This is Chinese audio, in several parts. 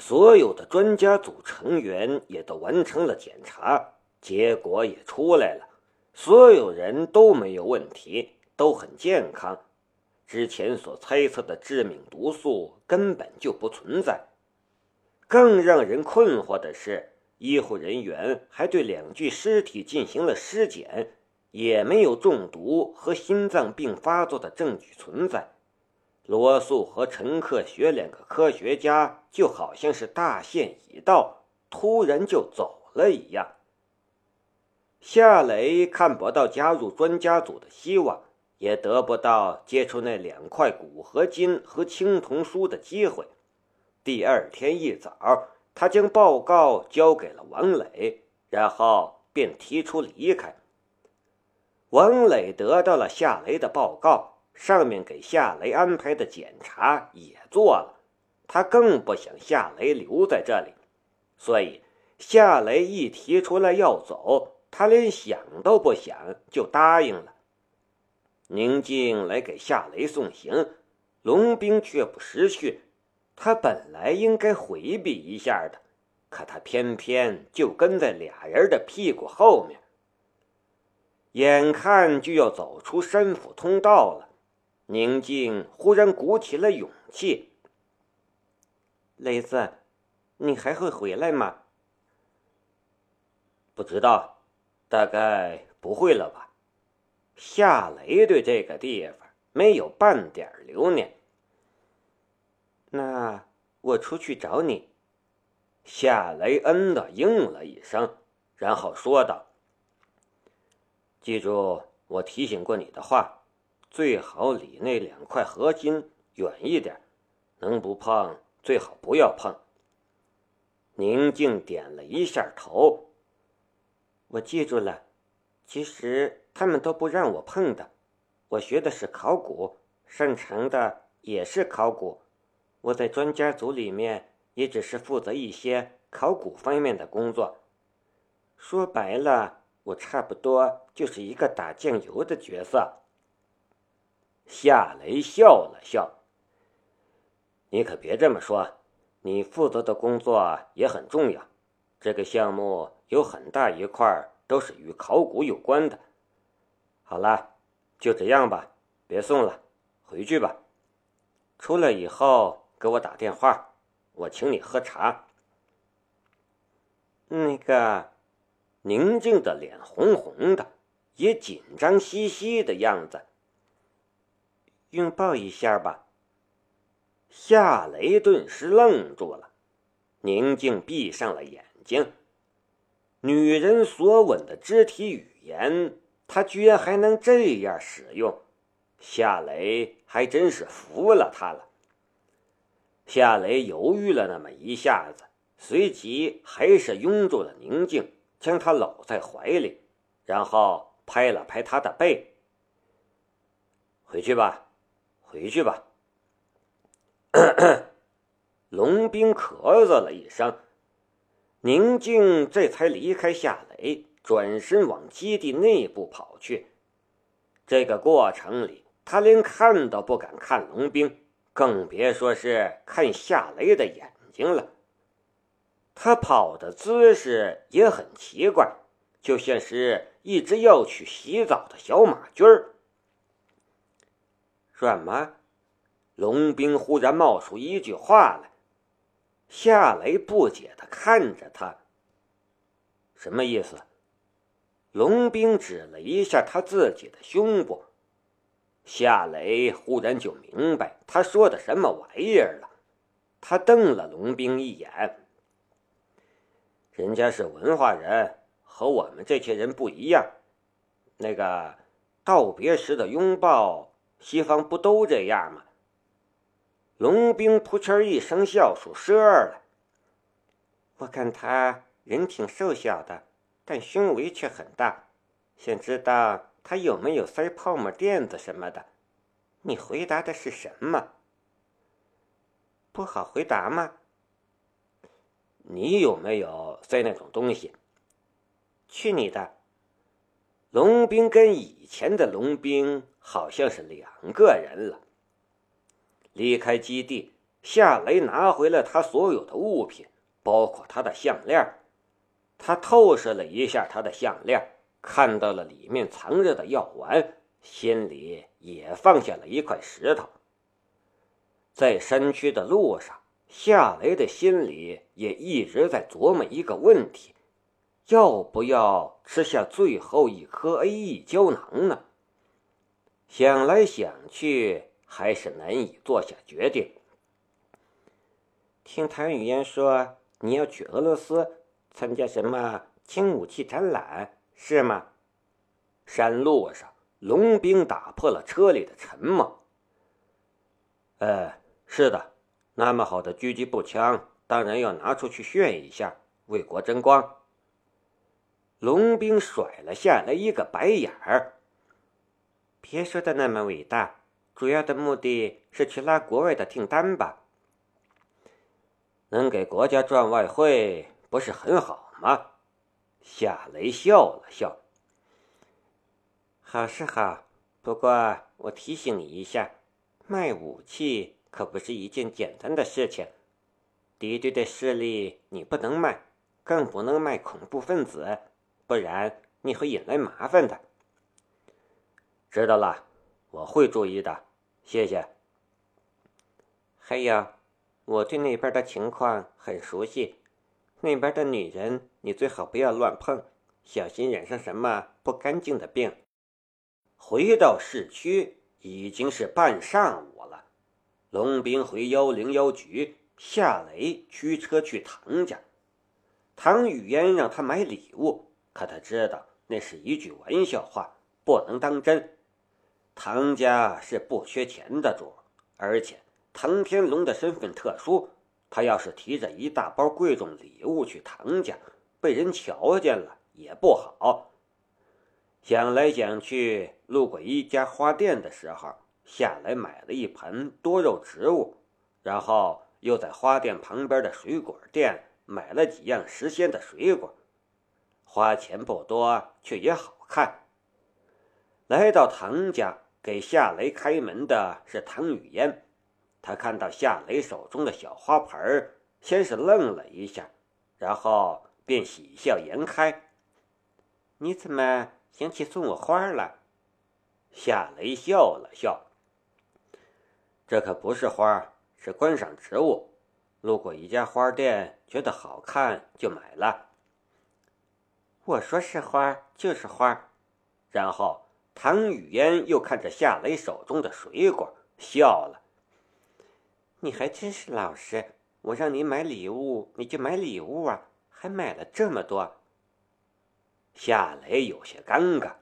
所有的专家组成员也都完成了检查，结果也出来了，所有人都没有问题，都很健康。之前所猜测的致命毒素根本就不存在。更让人困惑的是，医护人员还对两具尸体进行了尸检，也没有中毒和心脏病发作的证据存在。罗素和陈克学两个科学家就好像是大限已到，突然就走了一样。夏雷看不到加入专家组的希望，也得不到接触那两块骨合金和青铜书的机会。第二天一早，他将报告交给了王磊，然后便提出离开。王磊得到了夏雷的报告。上面给夏雷安排的检查也做了，他更不想夏雷留在这里，所以夏雷一提出来要走，他连想都不想就答应了。宁静来给夏雷送行，龙兵却不识趣，他本来应该回避一下的，可他偏偏就跟在俩人的屁股后面，眼看就要走出山府通道了。宁静忽然鼓起了勇气：“雷子，你还会回来吗？”“不知道，大概不会了吧。”夏雷对这个地方没有半点留念。那我出去找你。”夏雷嗯的应了一声，然后说道：“记住我提醒过你的话。”最好离那两块合金远一点，能不碰最好不要碰。宁静点了一下头，我记住了。其实他们都不让我碰的。我学的是考古，擅长的也是考古。我在专家组里面也只是负责一些考古方面的工作。说白了，我差不多就是一个打酱油的角色。夏雷笑了笑：“你可别这么说，你负责的工作也很重要。这个项目有很大一块都是与考古有关的。好了，就这样吧，别送了，回去吧。出来以后给我打电话，我请你喝茶。”那个宁静的脸红红的，也紧张兮兮的样子。拥抱一下吧。夏雷顿时愣住了，宁静闭上了眼睛。女人所吻的肢体语言，她居然还能这样使用，夏雷还真是服了她了。夏雷犹豫了那么一下子，随即还是拥住了宁静，将她搂在怀里，然后拍了拍她的背：“回去吧。”回去吧。龙兵咳嗽了一声，宁静这才离开夏雷，转身往基地内部跑去。这个过程里，他连看都不敢看龙兵，更别说是看夏雷的眼睛了。他跑的姿势也很奇怪，就像是一只要去洗澡的小马驹儿。什么？龙兵忽然冒出一句话来。夏雷不解的看着他。什么意思？龙兵指了一下他自己的胸部。夏雷忽然就明白他说的什么玩意儿了。他瞪了龙兵一眼。人家是文化人，和我们这些人不一样。那个道别时的拥抱。西方不都这样吗？龙兵扑哧一声笑出声来。我看他人挺瘦小的，但胸围却很大。想知道他有没有塞泡沫垫子什么的？你回答的是什么？不好回答吗？你有没有塞那种东西？去你的！龙兵跟以前的龙兵好像是两个人了。离开基地，夏雷拿回了他所有的物品，包括他的项链。他透视了一下他的项链，看到了里面藏着的药丸，心里也放下了一块石头。在山区的路上，夏雷的心里也一直在琢磨一个问题：要不要吃下最后一颗 A.E 胶囊呢？想来想去，还是难以做下决定。听谭语嫣说，你要去俄罗斯参加什么轻武器展览，是吗？山路上，龙兵打破了车里的沉默。呃。是的，那么好的狙击步枪，当然要拿出去炫一下，为国争光。龙兵甩了下来一个白眼儿。别说的那么伟大，主要的目的是去拉国外的订单吧？能给国家赚外汇，不是很好吗？夏雷笑了笑。好是好，不过我提醒你一下，卖武器。可不是一件简单的事情，敌对的势力你不能卖，更不能卖恐怖分子，不然你会引来麻烦的。知道了，我会注意的，谢谢。还有，我对那边的情况很熟悉，那边的女人你最好不要乱碰，小心染上什么不干净的病。回到市区已经是半上午了。龙兵回幺零幺局，夏雷驱车去唐家。唐雨嫣让他买礼物，可他知道那是一句玩笑话，不能当真。唐家是不缺钱的主，而且唐天龙的身份特殊，他要是提着一大包贵重礼物去唐家，被人瞧见了也不好。想来想去，路过一家花店的时候。下来买了一盆多肉植物，然后又在花店旁边的水果店买了几样时鲜的水果，花钱不多，却也好看。来到唐家，给夏雷开门的是唐雨嫣。她看到夏雷手中的小花盆，先是愣了一下，然后便喜笑颜开：“你怎么想起送我花了？”夏雷笑了笑。这可不是花，是观赏植物。路过一家花店，觉得好看就买了。我说是花就是花。然后唐雨嫣又看着夏雷手中的水果，笑了。你还真是老实，我让你买礼物，你就买礼物啊，还买了这么多。夏雷有些尴尬。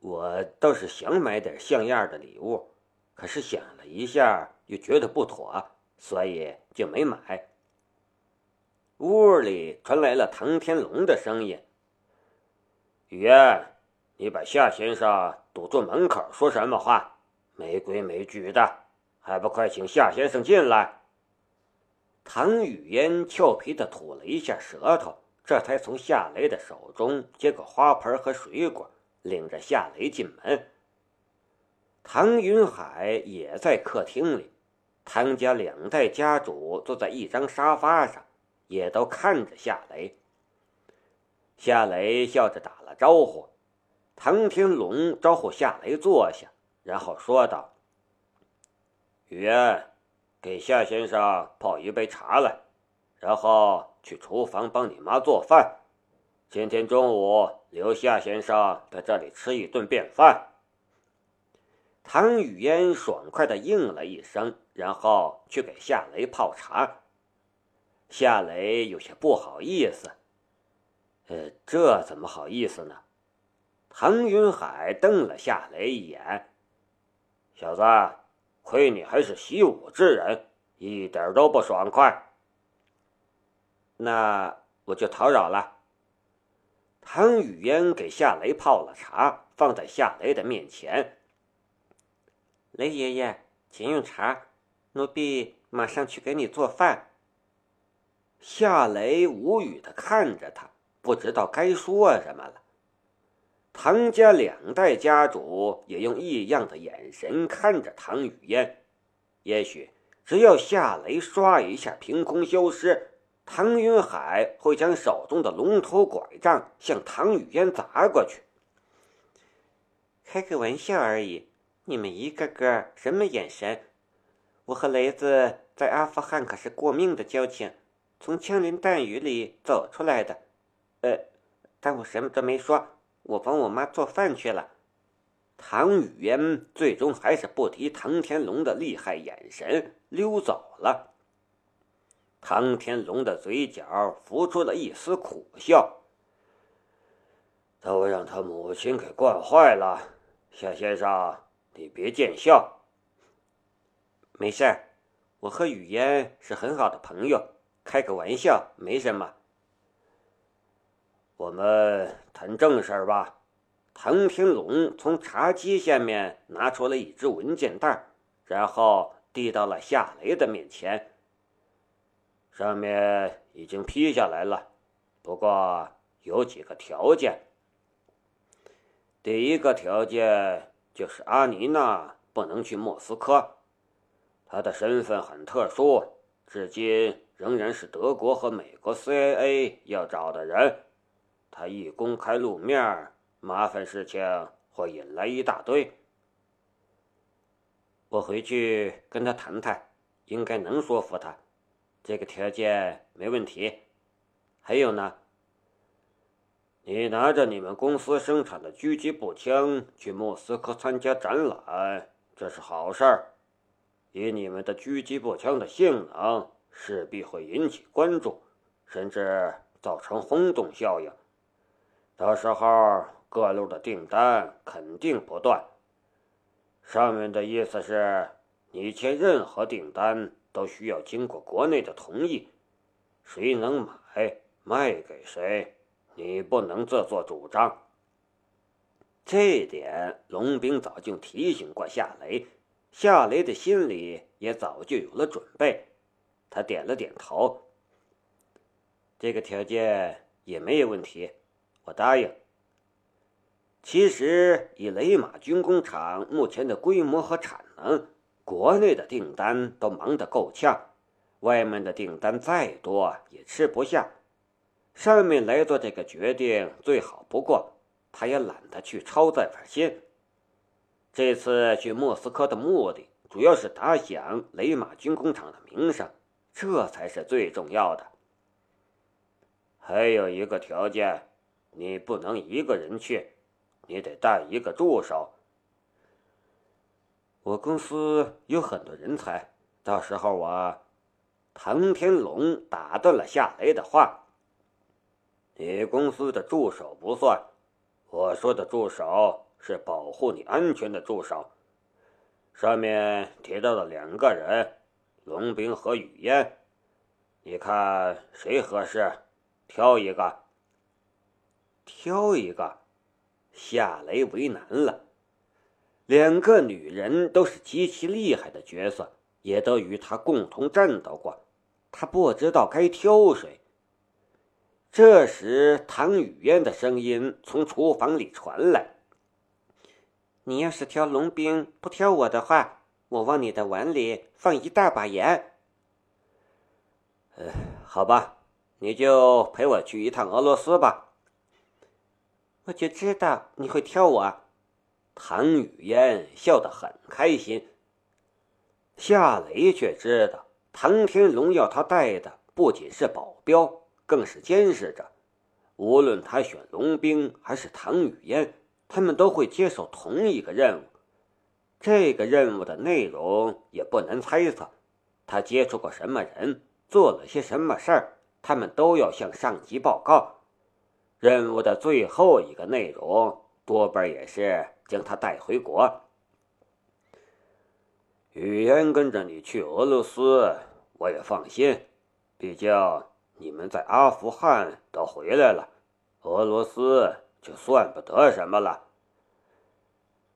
我倒是想买点像样的礼物。可是想了一下，又觉得不妥，所以就没买。屋里传来了唐天龙的声音：“雨嫣，你把夏先生堵住门口，说什么话？没规没矩的，还不快请夏先生进来！”唐雨嫣俏皮的吐了一下舌头，这才从夏雷的手中接过花盆和水果，领着夏雷进门。唐云海也在客厅里，唐家两代家主坐在一张沙发上，也都看着夏雷。夏雷笑着打了招呼，唐天龙招呼夏雷坐下，然后说道：“雨烟，给夏先生泡一杯茶来，然后去厨房帮你妈做饭。今天中午留夏先生在这里吃一顿便饭。”唐雨嫣爽快的应了一声，然后去给夏雷泡茶。夏雷有些不好意思：“呃，这怎么好意思呢？”唐云海瞪了夏雷一眼：“小子，亏你还是习武之人，一点都不爽快。”那我就叨扰了。唐雨嫣给夏雷泡了茶，放在夏雷的面前。雷爷爷，请用茶，奴婢马上去给你做饭。夏雷无语的看着他，不知道该说什么了。唐家两代家主也用异样的眼神看着唐雨嫣，也许只要夏雷刷一下凭空消失，唐云海会将手中的龙头拐杖向唐雨嫣砸过去。开个玩笑而已，你们一个个什么眼神？我和雷子在阿富汗可是过命的交情，从枪林弹雨里走出来的。呃，但我什么都没说，我帮我妈做饭去了。唐雨嫣最终还是不敌唐天龙的厉害眼神，溜走了。唐天龙的嘴角浮出了一丝苦笑，都让他母亲给惯坏了。夏先生，你别见笑。没事，我和雨嫣是很好的朋友，开个玩笑，没什么。我们谈正事儿吧。唐天龙从茶几下面拿出了一只文件袋，然后递到了夏雷的面前。上面已经批下来了，不过有几个条件。第一个条件就是阿妮娜不能去莫斯科，她的身份很特殊，至今仍然是德国和美国 CIA 要找的人。他一公开露面。麻烦事情会引来一大堆，我回去跟他谈谈，应该能说服他。这个条件没问题。还有呢，你拿着你们公司生产的狙击步枪去莫斯科参加展览，这是好事儿。以你们的狙击步枪的性能，势必会引起关注，甚至造成轰动效应。到时候。各路的订单肯定不断。上面的意思是，你签任何订单都需要经过国内的同意，谁能买，卖给谁，你不能自作主张。这点龙兵早就提醒过夏雷，夏雷的心里也早就有了准备。他点了点头，这个条件也没有问题，我答应。其实，以雷马军工厂目前的规模和产能，国内的订单都忙得够呛，外面的订单再多也吃不下。上面来做这个决定最好不过，他也懒得去操这份心。这次去莫斯科的目的，主要是打响雷马军工厂的名声，这才是最重要的。还有一个条件，你不能一个人去。你得带一个助手。我公司有很多人才，到时候我……唐天龙打断了夏雷的话：“你公司的助手不算，我说的助手是保护你安全的助手。上面提到了两个人，龙兵和雨嫣，你看谁合适？挑一个。挑一个。”夏雷为难了，两个女人都是极其厉害的角色，也都与他共同战斗过，他不知道该挑谁。这时，唐雨嫣的声音从厨房里传来：“你要是挑龙兵，不挑我的话，我往你的碗里放一大把盐。”呃，好吧，你就陪我去一趟俄罗斯吧。我就知道你会挑我，唐雨嫣笑得很开心。夏雷却知道，唐天龙要他带的不仅是保镖，更是监视着。无论他选龙兵还是唐雨嫣，他们都会接受同一个任务。这个任务的内容也不难猜测，他接触过什么人，做了些什么事儿，他们都要向上级报告。任务的最后一个内容，多半也是将他带回国。雨嫣跟着你去俄罗斯，我也放心。毕竟你们在阿富汗都回来了，俄罗斯就算不得什么了。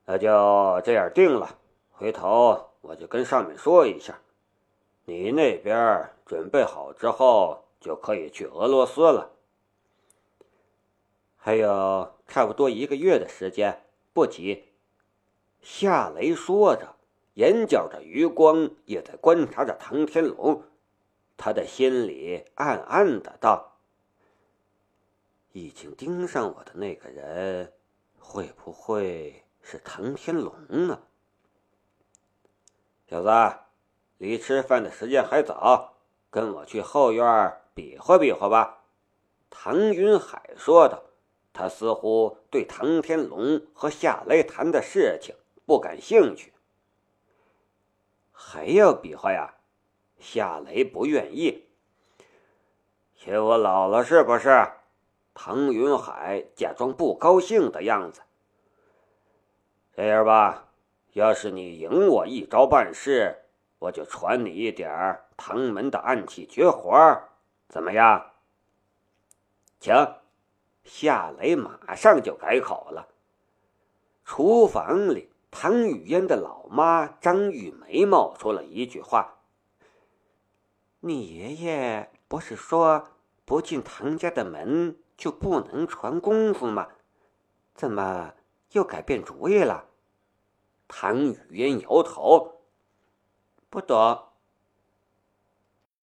那就这样定了。回头我就跟上面说一下，你那边准备好之后，就可以去俄罗斯了。还有差不多一个月的时间，不急。夏雷说着，眼角的余光也在观察着唐天龙。他的心里暗暗的道：“已经盯上我的那个人，会不会是唐天龙呢？”小子，离吃饭的时间还早，跟我去后院比划比划吧。”唐云海说道。他似乎对唐天龙和夏雷谈的事情不感兴趣。还要比划呀？夏雷不愿意，嫌我老了是不是？唐云海假装不高兴的样子。这样吧，要是你赢我一招半式，我就传你一点唐门的暗器绝活，怎么样？请。夏雷马上就改口了。厨房里，唐雨嫣的老妈张玉梅冒出了一句话。你爷爷不是说不进唐家的门就不能传功夫吗？怎么又改变主意了？唐雨嫣摇头，不懂。